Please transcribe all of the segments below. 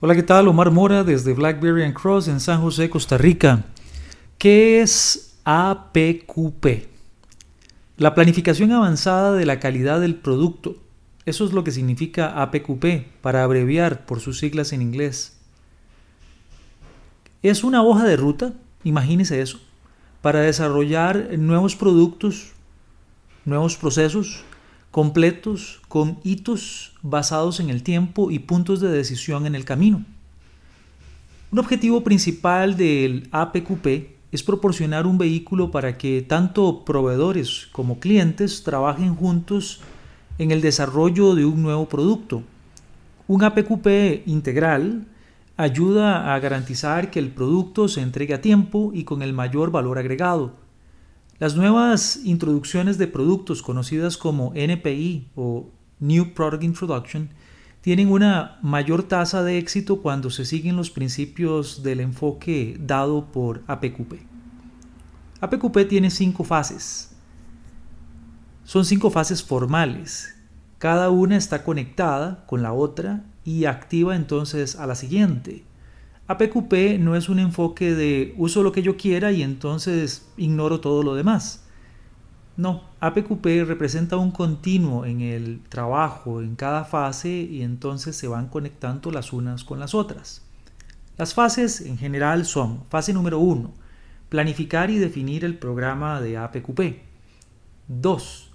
Hola, ¿qué tal? Omar Mora desde Blackberry and Cross en San José, Costa Rica. ¿Qué es APQP? La planificación avanzada de la calidad del producto. Eso es lo que significa APQP, para abreviar por sus siglas en inglés. Es una hoja de ruta, imagínese eso, para desarrollar nuevos productos, nuevos procesos, completos con hitos basados en el tiempo y puntos de decisión en el camino. Un objetivo principal del APQP es proporcionar un vehículo para que tanto proveedores como clientes trabajen juntos en el desarrollo de un nuevo producto. Un APQP integral ayuda a garantizar que el producto se entregue a tiempo y con el mayor valor agregado las nuevas introducciones de productos conocidas como NPI o New Product Introduction tienen una mayor tasa de éxito cuando se siguen los principios del enfoque dado por APQP. APQP tiene cinco fases. Son cinco fases formales. Cada una está conectada con la otra y activa entonces a la siguiente. APQP no es un enfoque de uso lo que yo quiera y entonces ignoro todo lo demás. No, APQP representa un continuo en el trabajo en cada fase y entonces se van conectando las unas con las otras. Las fases en general son fase número 1, planificar y definir el programa de APQP. 2.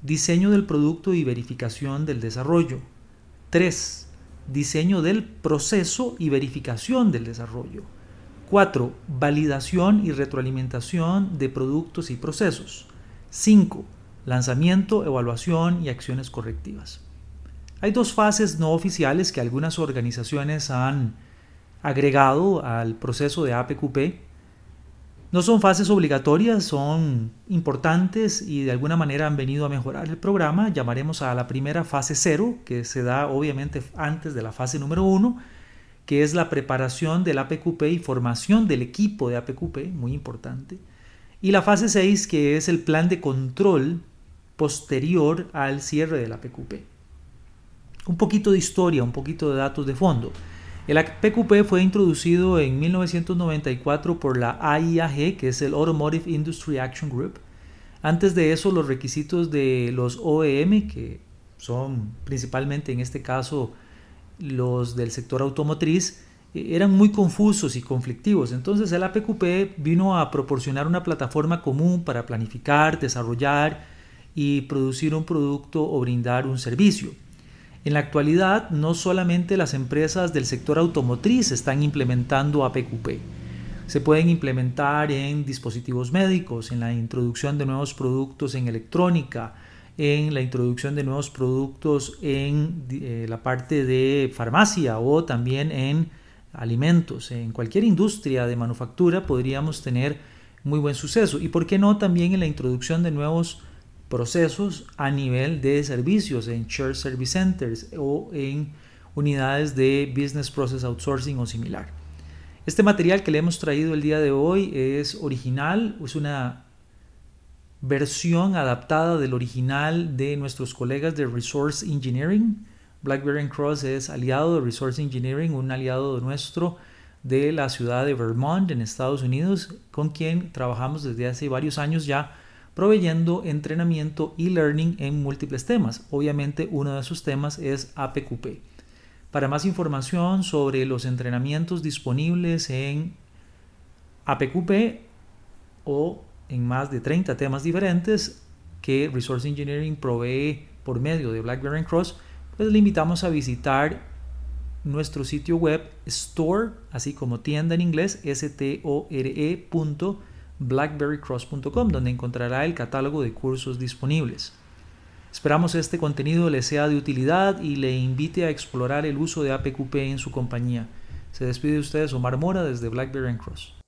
Diseño del producto y verificación del desarrollo. 3 diseño del proceso y verificación del desarrollo. 4. Validación y retroalimentación de productos y procesos. 5. Lanzamiento, evaluación y acciones correctivas. Hay dos fases no oficiales que algunas organizaciones han agregado al proceso de APQP no son fases obligatorias, son importantes y de alguna manera han venido a mejorar el programa. Llamaremos a la primera fase cero, que se da obviamente antes de la fase número uno, que es la preparación del APQP y formación del equipo de APQP, muy importante. Y la fase 6, que es el plan de control posterior al cierre del APQP. Un poquito de historia, un poquito de datos de fondo. El PQP fue introducido en 1994 por la AIAG, que es el Automotive Industry Action Group. Antes de eso, los requisitos de los OEM, que son principalmente en este caso los del sector automotriz, e, eran muy confusos y conflictivos. Entonces el APQP vino a proporcionar una plataforma común para planificar, desarrollar y producir un producto o brindar un servicio. En la actualidad, no solamente las empresas del sector automotriz están implementando APQP. Se pueden implementar en dispositivos médicos, en la introducción de nuevos productos en electrónica, en la introducción de nuevos productos en eh, la parte de farmacia o también en alimentos. En cualquier industria de manufactura podríamos tener muy buen suceso. Y por qué no también en la introducción de nuevos procesos a nivel de servicios en Shared Service Centers o en unidades de Business Process Outsourcing o similar. Este material que le hemos traído el día de hoy es original, es una versión adaptada del original de nuestros colegas de Resource Engineering. BlackBerry Cross es aliado de Resource Engineering, un aliado nuestro de la ciudad de Vermont en Estados Unidos, con quien trabajamos desde hace varios años ya proveyendo entrenamiento y learning en múltiples temas. Obviamente uno de esos temas es APQP. Para más información sobre los entrenamientos disponibles en APQP o en más de 30 temas diferentes que Resource Engineering provee por medio de BlackBerry Cross, pues le invitamos a visitar nuestro sitio web store, así como tienda en inglés, store.com blackberrycross.com, donde encontrará el catálogo de cursos disponibles. Esperamos este contenido le sea de utilidad y le invite a explorar el uso de APQP en su compañía. Se despide de ustedes Omar Mora desde BlackBerry Cross.